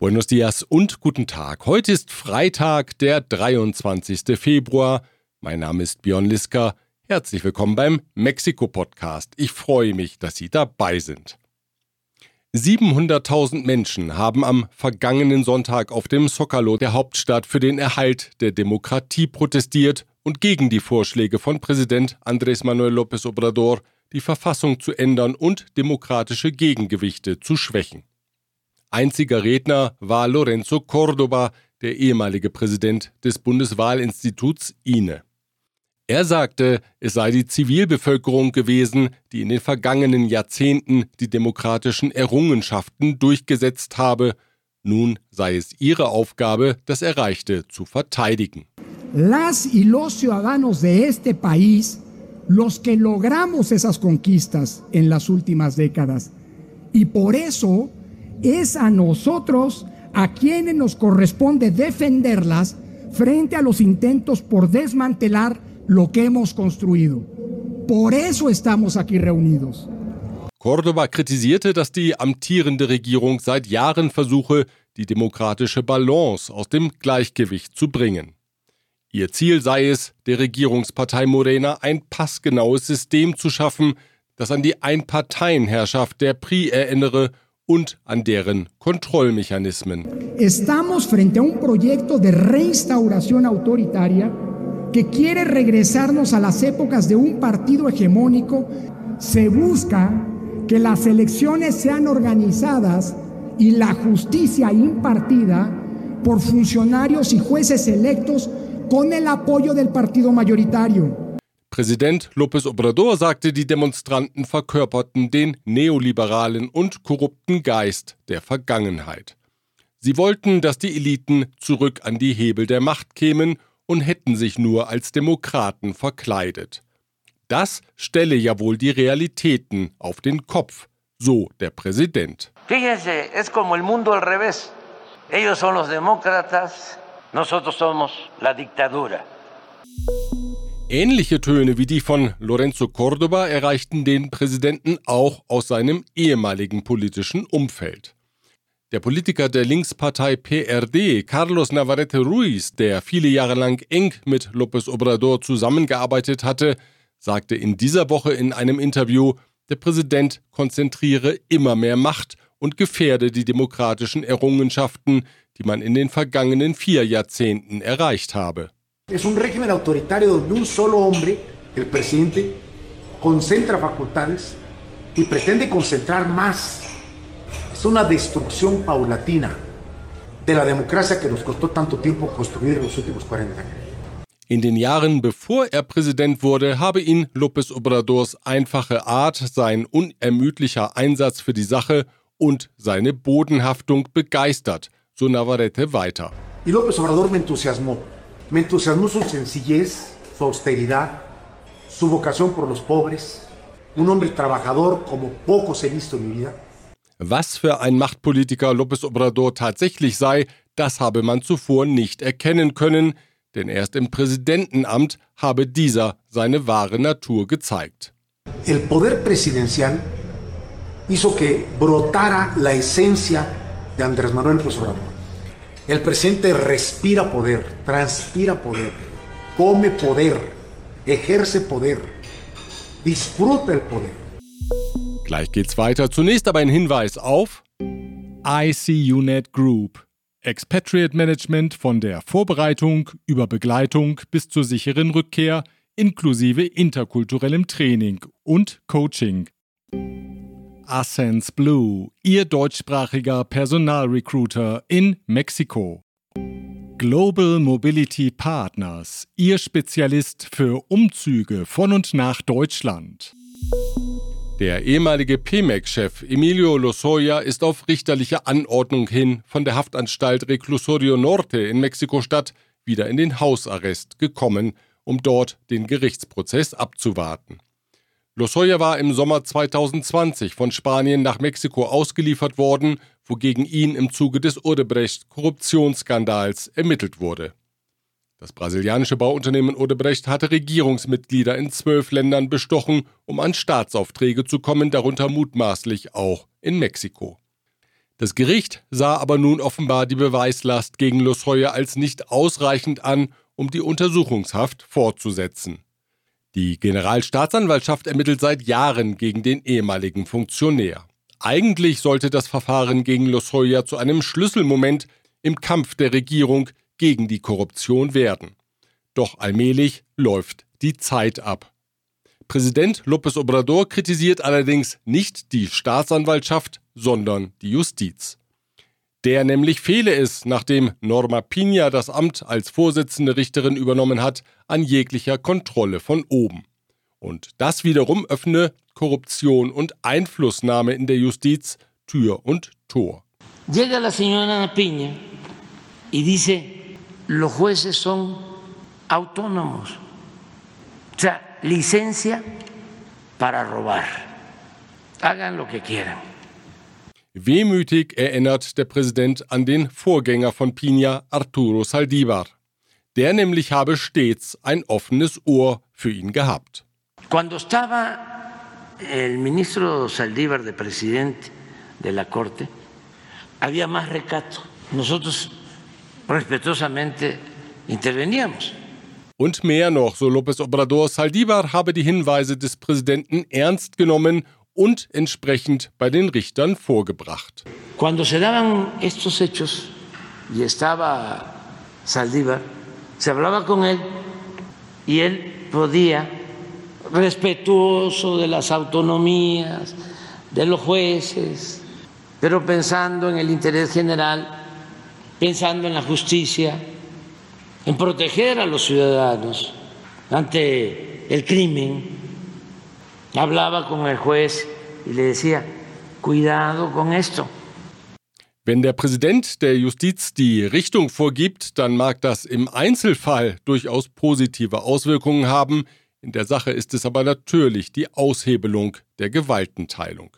Buenos dias und guten Tag. Heute ist Freitag, der 23. Februar. Mein Name ist Björn Liska. Herzlich willkommen beim Mexiko-Podcast. Ich freue mich, dass Sie dabei sind. 700.000 Menschen haben am vergangenen Sonntag auf dem Zocalo der Hauptstadt für den Erhalt der Demokratie protestiert und gegen die Vorschläge von Präsident Andrés Manuel López Obrador, die Verfassung zu ändern und demokratische Gegengewichte zu schwächen. Einziger Redner war Lorenzo Córdoba, der ehemalige Präsident des Bundeswahlinstituts INE. Er sagte, es sei die Zivilbevölkerung gewesen, die in den vergangenen Jahrzehnten die demokratischen Errungenschaften durchgesetzt habe. Nun sei es ihre Aufgabe, das Erreichte zu verteidigen. Las y los ciudadanos de este país, los que logramos esas conquistas en las últimas décadas. Y por eso es a nosotros a quienes nos corresponde defenderlas frente a los intentos por desmantelar lo que hemos construido. Por eso estamos aquí reunidos. Cordoba kritisierte, dass die amtierende Regierung seit Jahren versuche, die demokratische Balance aus dem Gleichgewicht zu bringen. Ihr Ziel sei es, der Regierungspartei Morena ein passgenaues System zu schaffen, das an die Einparteienherrschaft der PRI erinnere und an deren Kontrollmechanismen. Estamos frente a un proyecto de reinstauración autoritaria que quiere regresarnos a las épocas de un partido hegemónico. Se busca que las elecciones sean organizadas y la justicia impartida por funcionarios y jueces electos con el apoyo del partido mayoritario. Präsident López Obrador sagte, die Demonstranten verkörperten den neoliberalen und korrupten Geist der Vergangenheit. Sie wollten, dass die Eliten zurück an die Hebel der Macht kämen und hätten sich nur als Demokraten verkleidet. Das stelle ja wohl die Realitäten auf den Kopf, so der Präsident. Fíjense, es como el mundo al revés. Ellos son los demócratas, nosotros somos la dictadura. Ähnliche Töne wie die von Lorenzo Córdoba erreichten den Präsidenten auch aus seinem ehemaligen politischen Umfeld. Der Politiker der Linkspartei PRD, Carlos Navarrete Ruiz, der viele Jahre lang eng mit López Obrador zusammengearbeitet hatte, sagte in dieser Woche in einem Interview, der Präsident konzentriere immer mehr Macht und gefährde die demokratischen Errungenschaften, die man in den vergangenen vier Jahrzehnten erreicht habe. Es un régimen autoritario donde un solo hombre, el presidente, concentra facultades y pretende concentrar más. Es una destrucción paulatina de la democracia que nos costó tanto tiempo construir en los últimos 40 años. In den Jahren bevor er Präsident wurde, habe ihn López Obradors einfache Art, sein unermüdlicher Einsatz für die Sache und seine Bodenhaftung begeistert, so Navarrete weiter. Y López Obrador me entusiasmó. Me entusiasmó su sencillez, su austeridad, su vocación por los pobres, un hombre trabajador como pocos he visto en mi vida. Was für ein Machtpolitiker López Obrador tatsächlich sei, das habe man zuvor nicht erkennen können, denn erst im Präsidentenamt habe dieser seine wahre Natur gezeigt. El poder presidencial hizo que brotara la esencia de Andrés Manuel López Obrador. El presidente respira poder, transpira poder, come poder, ejerce poder, disfruta el poder. Gleich geht's weiter. Zunächst aber ein Hinweis auf ICUNET Group. Expatriate Management von der Vorbereitung über Begleitung bis zur sicheren Rückkehr inklusive interkulturellem Training und Coaching. Ascens Blue, Ihr deutschsprachiger Personalrecruiter in Mexiko. Global Mobility Partners, Ihr Spezialist für Umzüge von und nach Deutschland. Der ehemalige PMEC-Chef Emilio Lozoya ist auf richterliche Anordnung hin von der Haftanstalt Reclusorio Norte in Mexiko-Stadt wieder in den Hausarrest gekommen, um dort den Gerichtsprozess abzuwarten. Lozoya war im Sommer 2020 von Spanien nach Mexiko ausgeliefert worden, wogegen ihn im Zuge des Odebrecht-Korruptionsskandals ermittelt wurde. Das brasilianische Bauunternehmen Odebrecht hatte Regierungsmitglieder in zwölf Ländern bestochen, um an Staatsaufträge zu kommen, darunter mutmaßlich auch in Mexiko. Das Gericht sah aber nun offenbar die Beweislast gegen Lozoya als nicht ausreichend an, um die Untersuchungshaft fortzusetzen. Die Generalstaatsanwaltschaft ermittelt seit Jahren gegen den ehemaligen Funktionär. Eigentlich sollte das Verfahren gegen Lozoya zu einem Schlüsselmoment im Kampf der Regierung gegen die Korruption werden. Doch allmählich läuft die Zeit ab. Präsident López Obrador kritisiert allerdings nicht die Staatsanwaltschaft, sondern die Justiz. Der nämlich fehle es, nachdem Norma Pina das Amt als Vorsitzende Richterin übernommen hat, an jeglicher Kontrolle von oben. Und das wiederum öffne Korruption und Einflussnahme in der Justiz Tür und Tor. Llega la señora Piña y dice, los jueces son autónomos. O sea, licencia para robar. Hagan lo que quieran. Wehmütig erinnert der Präsident an den Vorgänger von Pina, Arturo Saldívar. Der nämlich habe stets ein offenes Ohr für ihn gehabt. Cuando estaba el ministro Saldívar de presidente de la Corte, había más recato. Nosotros respetuosamente interveníamos. Und mehr noch, so López Obrador, Saldívar habe die Hinweise des Präsidenten ernst genommen und entsprechend bei den Richtern vorgebracht. Cuando se daban estos hechos y estaba Saldívar, se hablaba con él y él podía, respetuoso de las autonomías, de los jueces, pero pensando en el interés general, pensando en la justicia, en proteger a los ciudadanos ante el crimen. Hablaba con el juez y le decía, cuidado con esto. Wenn der Präsident der Justiz die Richtung vorgibt, dann mag das im Einzelfall durchaus positive Auswirkungen haben. In der Sache ist es aber natürlich die Aushebelung der Gewaltenteilung.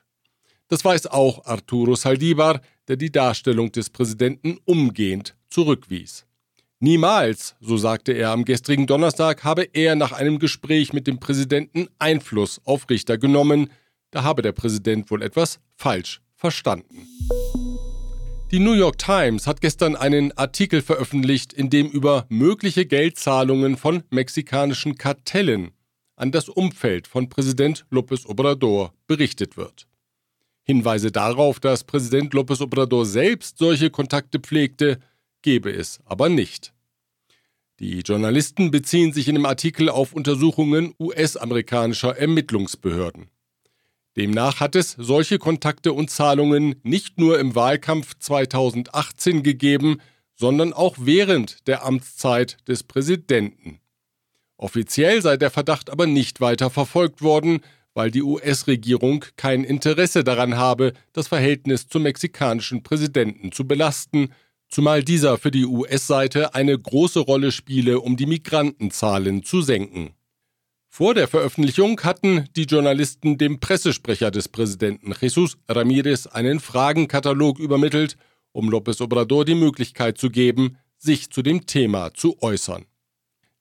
Das weiß auch Arturo Saldívar, der die Darstellung des Präsidenten umgehend zurückwies. Niemals, so sagte er am gestrigen Donnerstag, habe er nach einem Gespräch mit dem Präsidenten Einfluss auf Richter genommen. Da habe der Präsident wohl etwas falsch verstanden. Die New York Times hat gestern einen Artikel veröffentlicht, in dem über mögliche Geldzahlungen von mexikanischen Kartellen an das Umfeld von Präsident López Obrador berichtet wird. Hinweise darauf, dass Präsident López Obrador selbst solche Kontakte pflegte, gebe es aber nicht. Die Journalisten beziehen sich in dem Artikel auf Untersuchungen US-amerikanischer Ermittlungsbehörden. Demnach hat es solche Kontakte und Zahlungen nicht nur im Wahlkampf 2018 gegeben, sondern auch während der Amtszeit des Präsidenten. Offiziell sei der Verdacht aber nicht weiter verfolgt worden, weil die US-Regierung kein Interesse daran habe, das Verhältnis zum mexikanischen Präsidenten zu belasten, zumal dieser für die US-Seite eine große Rolle spiele, um die Migrantenzahlen zu senken. Vor der Veröffentlichung hatten die Journalisten dem Pressesprecher des Präsidenten Jesus Ramirez einen Fragenkatalog übermittelt, um López Obrador die Möglichkeit zu geben, sich zu dem Thema zu äußern.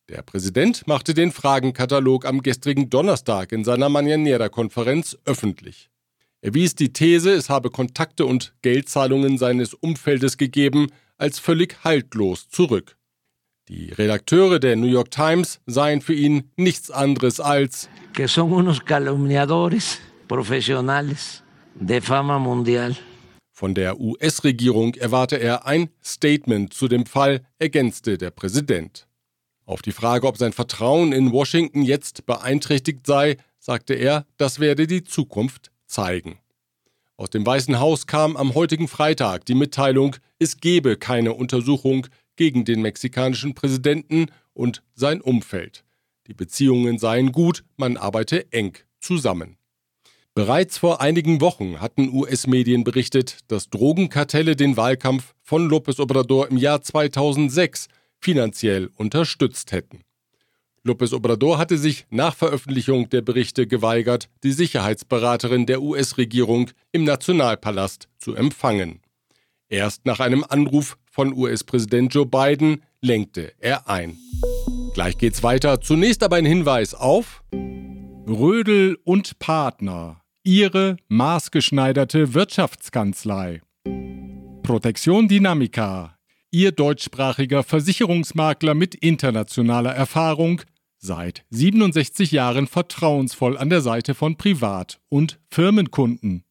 Der Präsident machte den Fragenkatalog am gestrigen Donnerstag in seiner Mañanera-Konferenz öffentlich. Er wies die These, es habe Kontakte und Geldzahlungen seines Umfeldes gegeben, als völlig haltlos zurück. Die Redakteure der New York Times seien für ihn nichts anderes als que son unos calumniadores profesionales de fama mundial. Von der US-Regierung erwarte er ein Statement zu dem Fall, ergänzte der Präsident. Auf die Frage, ob sein Vertrauen in Washington jetzt beeinträchtigt sei, sagte er, das werde die Zukunft zeigen. Aus dem Weißen Haus kam am heutigen Freitag die Mitteilung, es gebe keine Untersuchung gegen den mexikanischen Präsidenten und sein Umfeld. Die Beziehungen seien gut, man arbeite eng zusammen. Bereits vor einigen Wochen hatten US-Medien berichtet, dass Drogenkartelle den Wahlkampf von López Obrador im Jahr 2006 finanziell unterstützt hätten. López Obrador hatte sich nach Veröffentlichung der Berichte geweigert, die Sicherheitsberaterin der US-Regierung im Nationalpalast zu empfangen. Erst nach einem Anruf von US-Präsident Joe Biden lenkte er ein. Gleich geht's weiter. Zunächst aber ein Hinweis auf Rödel und Partner, ihre maßgeschneiderte Wirtschaftskanzlei. Protection Dynamica, Ihr deutschsprachiger Versicherungsmakler mit internationaler Erfahrung, seit 67 Jahren vertrauensvoll an der Seite von Privat- und Firmenkunden.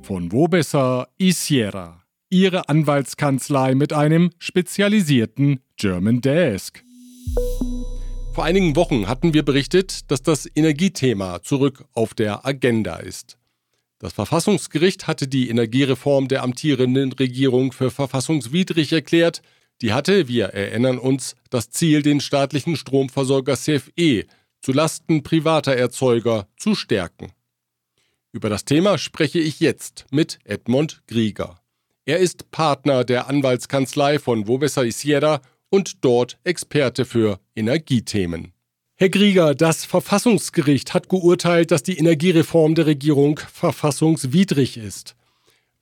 Von wo besser Isiera, Ihre Anwaltskanzlei mit einem spezialisierten German Desk. Vor einigen Wochen hatten wir berichtet, dass das Energiethema zurück auf der Agenda ist. Das Verfassungsgericht hatte die Energiereform der amtierenden Regierung für verfassungswidrig erklärt. Die hatte, wir erinnern uns, das Ziel, den staatlichen Stromversorger CFE zu Lasten privater Erzeuger zu stärken. Über das Thema spreche ich jetzt mit Edmund Grieger. Er ist Partner der Anwaltskanzlei von Wobesser Sierra und dort Experte für Energiethemen. Herr Grieger, das Verfassungsgericht hat geurteilt, dass die Energiereform der Regierung verfassungswidrig ist.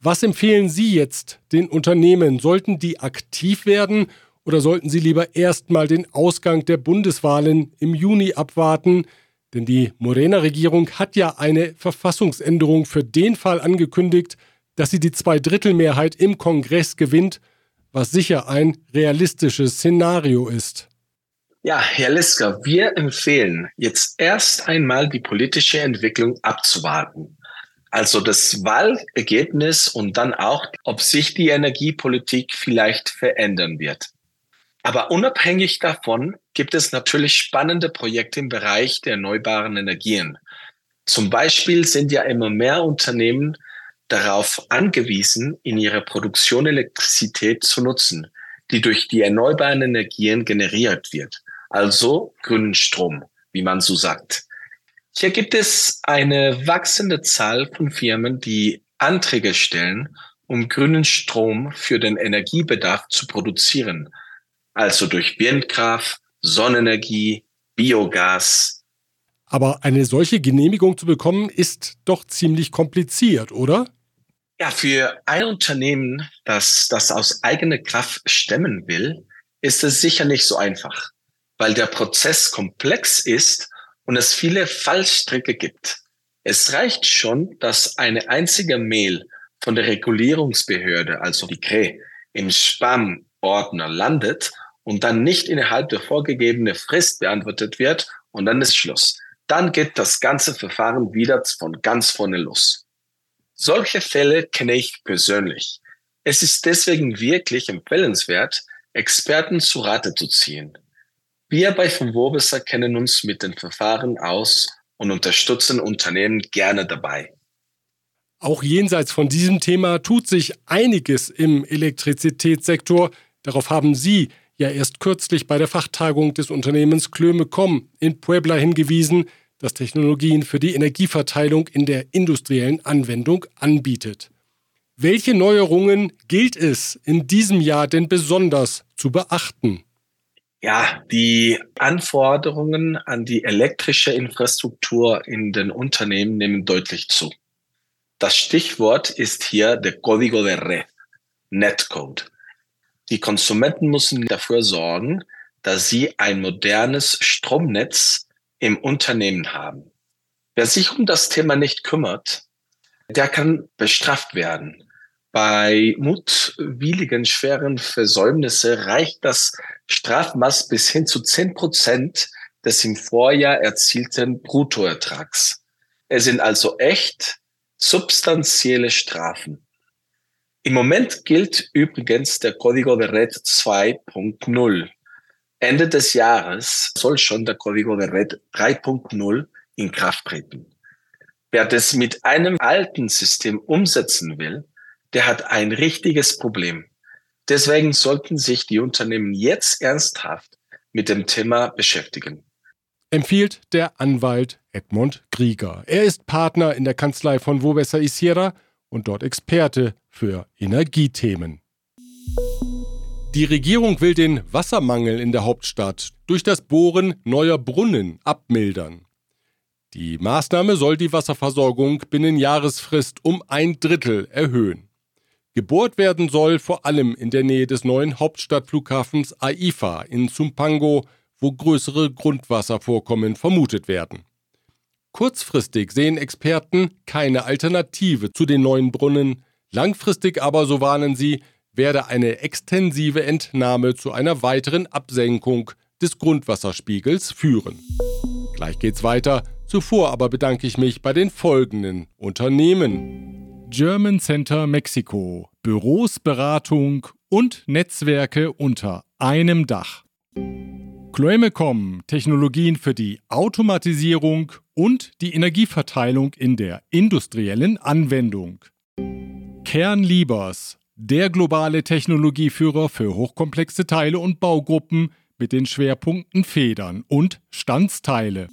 Was empfehlen Sie jetzt den Unternehmen? Sollten die aktiv werden oder sollten sie lieber erstmal den Ausgang der Bundeswahlen im Juni abwarten? Denn die Morena-Regierung hat ja eine Verfassungsänderung für den Fall angekündigt, dass sie die Zweidrittelmehrheit im Kongress gewinnt was sicher ein realistisches Szenario ist. Ja, Herr Lisker, wir empfehlen jetzt erst einmal die politische Entwicklung abzuwarten. Also das Wahlergebnis und dann auch, ob sich die Energiepolitik vielleicht verändern wird. Aber unabhängig davon gibt es natürlich spannende Projekte im Bereich der erneuerbaren Energien. Zum Beispiel sind ja immer mehr Unternehmen darauf angewiesen, in ihrer Produktion Elektrizität zu nutzen, die durch die erneuerbaren Energien generiert wird, also grünen Strom, wie man so sagt. Hier gibt es eine wachsende Zahl von Firmen, die Anträge stellen, um grünen Strom für den Energiebedarf zu produzieren, also durch Windkraft, Sonnenenergie, Biogas. Aber eine solche Genehmigung zu bekommen, ist doch ziemlich kompliziert, oder? Ja, für ein Unternehmen, das das aus eigener Kraft stemmen will, ist es sicher nicht so einfach, weil der Prozess komplex ist und es viele Fallstricke gibt. Es reicht schon, dass eine einzige Mail von der Regulierungsbehörde, also die CRE, im Spam-Ordner landet und dann nicht innerhalb der vorgegebenen Frist beantwortet wird und dann ist Schluss. Dann geht das ganze Verfahren wieder von ganz vorne los. Solche Fälle kenne ich persönlich. Es ist deswegen wirklich empfehlenswert, Experten zu Rate zu ziehen. Wir bei von Wobesser kennen uns mit den Verfahren aus und unterstützen Unternehmen gerne dabei. Auch jenseits von diesem Thema tut sich einiges im Elektrizitätssektor. Darauf haben Sie ja erst kürzlich bei der Fachtagung des Unternehmens Klöme.com in Puebla hingewiesen, das Technologien für die Energieverteilung in der industriellen Anwendung anbietet. Welche Neuerungen gilt es in diesem Jahr denn besonders zu beachten? Ja, die Anforderungen an die elektrische Infrastruktur in den Unternehmen nehmen deutlich zu. Das Stichwort ist hier der Código de Red, Netcode. Die Konsumenten müssen dafür sorgen, dass sie ein modernes Stromnetz im Unternehmen haben. Wer sich um das Thema nicht kümmert, der kann bestraft werden. Bei mutwilligen schweren Versäumnisse reicht das Strafmaß bis hin zu zehn Prozent des im Vorjahr erzielten Bruttoertrags. Es sind also echt substanzielle Strafen. Im Moment gilt übrigens der Código de Red 2.0. Ende des Jahres soll schon der Código de Red 3.0 in Kraft treten. Wer das mit einem alten System umsetzen will, der hat ein richtiges Problem. Deswegen sollten sich die Unternehmen jetzt ernsthaft mit dem Thema beschäftigen. Empfiehlt der Anwalt Edmund Grieger. Er ist Partner in der Kanzlei von Wobesser Isiera und dort Experte für Energiethemen. Die Regierung will den Wassermangel in der Hauptstadt durch das Bohren neuer Brunnen abmildern. Die Maßnahme soll die Wasserversorgung binnen Jahresfrist um ein Drittel erhöhen. Gebohrt werden soll vor allem in der Nähe des neuen Hauptstadtflughafens AIFA in Zumpango, wo größere Grundwasservorkommen vermutet werden. Kurzfristig sehen Experten keine Alternative zu den neuen Brunnen, Langfristig aber, so warnen sie, werde eine extensive Entnahme zu einer weiteren Absenkung des Grundwasserspiegels führen. Gleich geht's weiter. Zuvor aber bedanke ich mich bei den folgenden Unternehmen. German Center Mexiko. Büros, Beratung und Netzwerke unter einem Dach. Chloemecom. Technologien für die Automatisierung und die Energieverteilung in der industriellen Anwendung. Kernliebers. Der globale Technologieführer für hochkomplexe Teile und Baugruppen mit den Schwerpunkten Federn und Standsteile.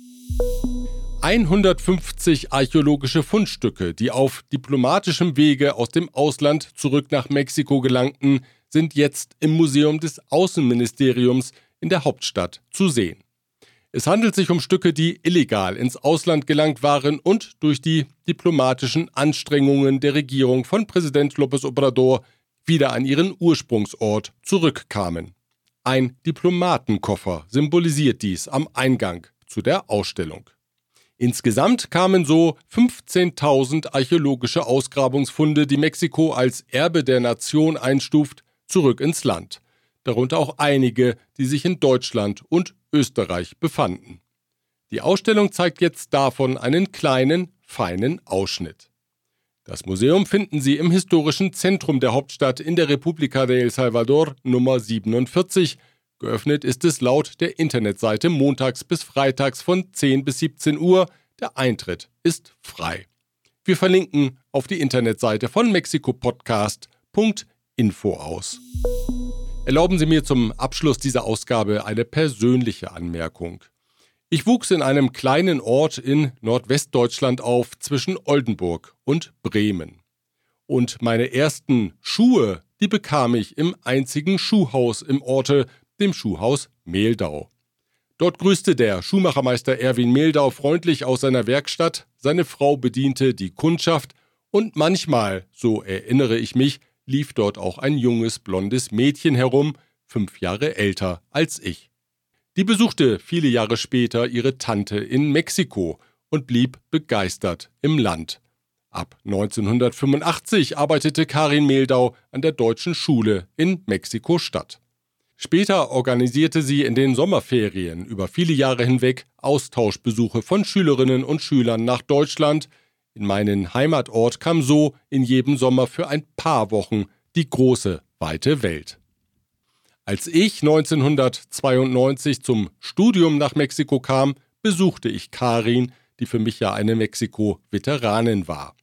150 archäologische Fundstücke, die auf diplomatischem Wege aus dem Ausland zurück nach Mexiko gelangten, sind jetzt im Museum des Außenministeriums in der Hauptstadt zu sehen. Es handelt sich um Stücke, die illegal ins Ausland gelangt waren und durch die diplomatischen Anstrengungen der Regierung von Präsident López Obrador wieder an ihren Ursprungsort zurückkamen. Ein Diplomatenkoffer symbolisiert dies am Eingang zu der Ausstellung. Insgesamt kamen so 15.000 archäologische Ausgrabungsfunde, die Mexiko als Erbe der Nation einstuft, zurück ins Land. Darunter auch einige, die sich in Deutschland und Österreich befanden. Die Ausstellung zeigt jetzt davon einen kleinen, feinen Ausschnitt. Das Museum finden Sie im historischen Zentrum der Hauptstadt in der República de El Salvador Nummer 47. Geöffnet ist es laut der Internetseite montags bis freitags von 10 bis 17 Uhr. Der Eintritt ist frei. Wir verlinken auf die Internetseite von mexikopodcast.info aus. Erlauben Sie mir zum Abschluss dieser Ausgabe eine persönliche Anmerkung. Ich wuchs in einem kleinen Ort in Nordwestdeutschland auf zwischen Oldenburg und Bremen. Und meine ersten Schuhe, die bekam ich im einzigen Schuhhaus im Orte, dem Schuhhaus Mehldau. Dort grüßte der Schuhmachermeister Erwin Mehldau freundlich aus seiner Werkstatt, seine Frau bediente die Kundschaft und manchmal, so erinnere ich mich, lief dort auch ein junges blondes Mädchen herum, fünf Jahre älter als ich. Die besuchte viele Jahre später ihre Tante in Mexiko und blieb begeistert im Land. Ab 1985 arbeitete Karin Mehldau an der Deutschen Schule in Mexiko-Stadt. Später organisierte sie in den Sommerferien über viele Jahre hinweg Austauschbesuche von Schülerinnen und Schülern nach Deutschland. In meinen Heimatort kam so in jedem Sommer für ein paar Wochen die große, weite Welt. Als ich 1992 zum Studium nach Mexiko kam, besuchte ich Karin, die für mich ja eine Mexiko-Veteranin war.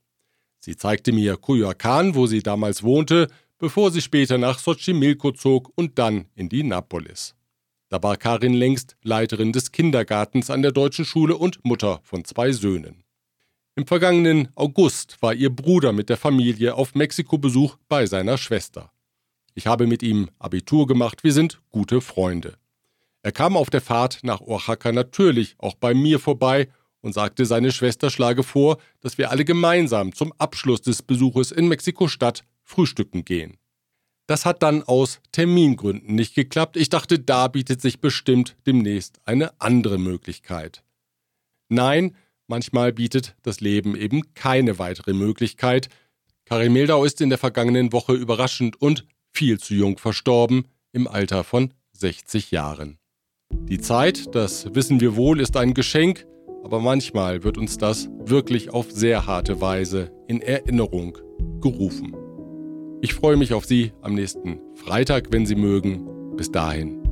Sie zeigte mir Cuyoacan, wo sie damals wohnte, bevor sie später nach Xochimilco zog und dann in die Napolis. Da war Karin längst Leiterin des Kindergartens an der deutschen Schule und Mutter von zwei Söhnen. Im vergangenen August war ihr Bruder mit der Familie auf Mexiko-Besuch bei seiner Schwester. Ich habe mit ihm Abitur gemacht, wir sind gute Freunde. Er kam auf der Fahrt nach Oaxaca natürlich auch bei mir vorbei und sagte, seine Schwester schlage vor, dass wir alle gemeinsam zum Abschluss des Besuches in Mexiko-Stadt frühstücken gehen. Das hat dann aus Termingründen nicht geklappt. Ich dachte, da bietet sich bestimmt demnächst eine andere Möglichkeit. Nein, manchmal bietet das Leben eben keine weitere Möglichkeit. Karin Meldau ist in der vergangenen Woche überraschend und viel zu jung verstorben, im Alter von 60 Jahren. Die Zeit, das wissen wir wohl, ist ein Geschenk, aber manchmal wird uns das wirklich auf sehr harte Weise in Erinnerung gerufen. Ich freue mich auf Sie am nächsten Freitag, wenn Sie mögen. Bis dahin,